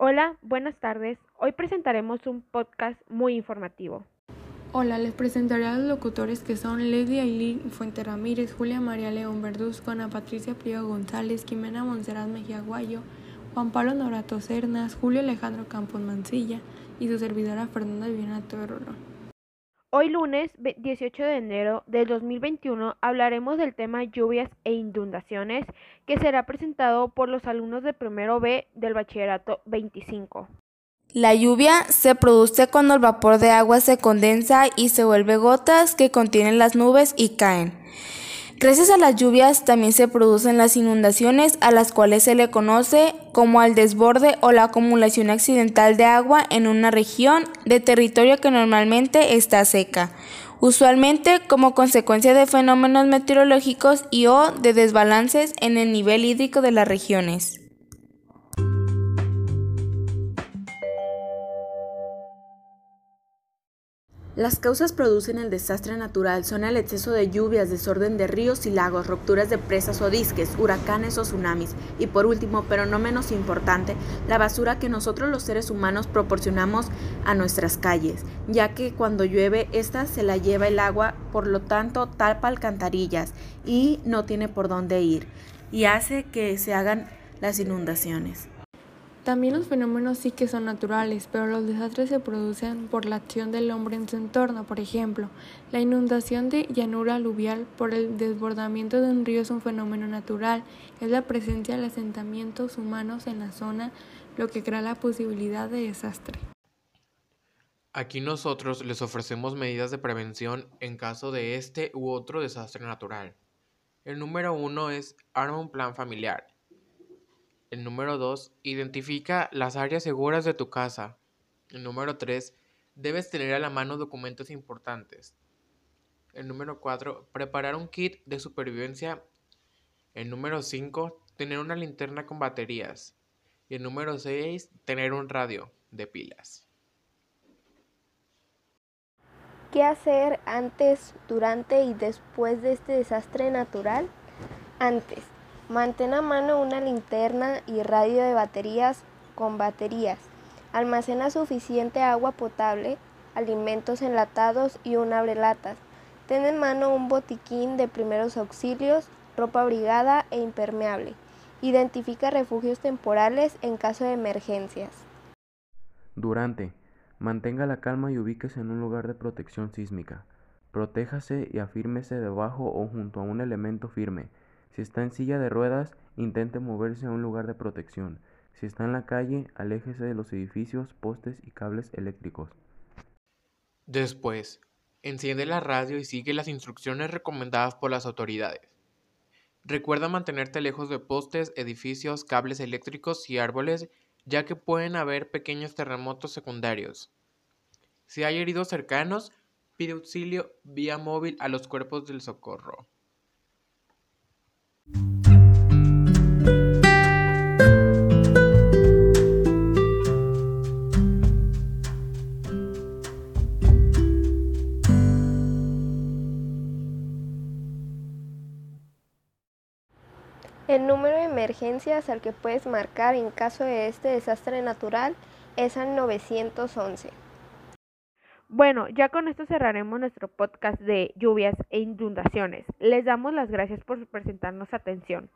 Hola, buenas tardes. Hoy presentaremos un podcast muy informativo. Hola, les presentaré a los locutores que son Leslie Ailín Fuente Ramírez, Julia María León Verduzco, Ana Patricia Priego González, Jimena Monserrat Mejía Guayo, Juan Pablo Norato Cernas, Julio Alejandro Campos Mancilla y su servidora Fernanda Viviana Tororo. Hoy lunes 18 de enero del 2021 hablaremos del tema lluvias e inundaciones que será presentado por los alumnos de primero B del bachillerato 25. La lluvia se produce cuando el vapor de agua se condensa y se vuelve gotas que contienen las nubes y caen. Gracias a las lluvias también se producen las inundaciones a las cuales se le conoce como al desborde o la acumulación accidental de agua en una región de territorio que normalmente está seca, usualmente como consecuencia de fenómenos meteorológicos y o de desbalances en el nivel hídrico de las regiones. Las causas producen el desastre natural son el exceso de lluvias, desorden de ríos y lagos, rupturas de presas o disques, huracanes o tsunamis y por último, pero no menos importante, la basura que nosotros los seres humanos proporcionamos a nuestras calles, ya que cuando llueve esta se la lleva el agua, por lo tanto tapa alcantarillas y no tiene por dónde ir y hace que se hagan las inundaciones. También los fenómenos sí que son naturales, pero los desastres se producen por la acción del hombre en su entorno. Por ejemplo, la inundación de llanura aluvial por el desbordamiento de un río es un fenómeno natural. Es la presencia de asentamientos humanos en la zona lo que crea la posibilidad de desastre. Aquí nosotros les ofrecemos medidas de prevención en caso de este u otro desastre natural. El número uno es arma un plan familiar el número 2, identifica las áreas seguras de tu casa. El número 3, debes tener a la mano documentos importantes. El número 4, preparar un kit de supervivencia. El número 5, tener una linterna con baterías. Y el número 6, tener un radio de pilas. ¿Qué hacer antes, durante y después de este desastre natural? Antes, Mantén a mano una linterna y radio de baterías con baterías. Almacena suficiente agua potable, alimentos enlatados y un abrelatas. Ten en mano un botiquín de primeros auxilios, ropa abrigada e impermeable. Identifica refugios temporales en caso de emergencias. Durante. Mantenga la calma y ubíquese en un lugar de protección sísmica. Protéjase y afírmese debajo o junto a un elemento firme si está en silla de ruedas, intente moverse a un lugar de protección. Si está en la calle, aléjese de los edificios, postes y cables eléctricos. Después, enciende la radio y sigue las instrucciones recomendadas por las autoridades. Recuerda mantenerte lejos de postes, edificios, cables eléctricos y árboles, ya que pueden haber pequeños terremotos secundarios. Si hay heridos cercanos, pide auxilio vía móvil a los cuerpos del socorro. Número de emergencias al que puedes marcar en caso de este desastre natural es al 911. Bueno, ya con esto cerraremos nuestro podcast de lluvias e inundaciones. Les damos las gracias por presentarnos atención.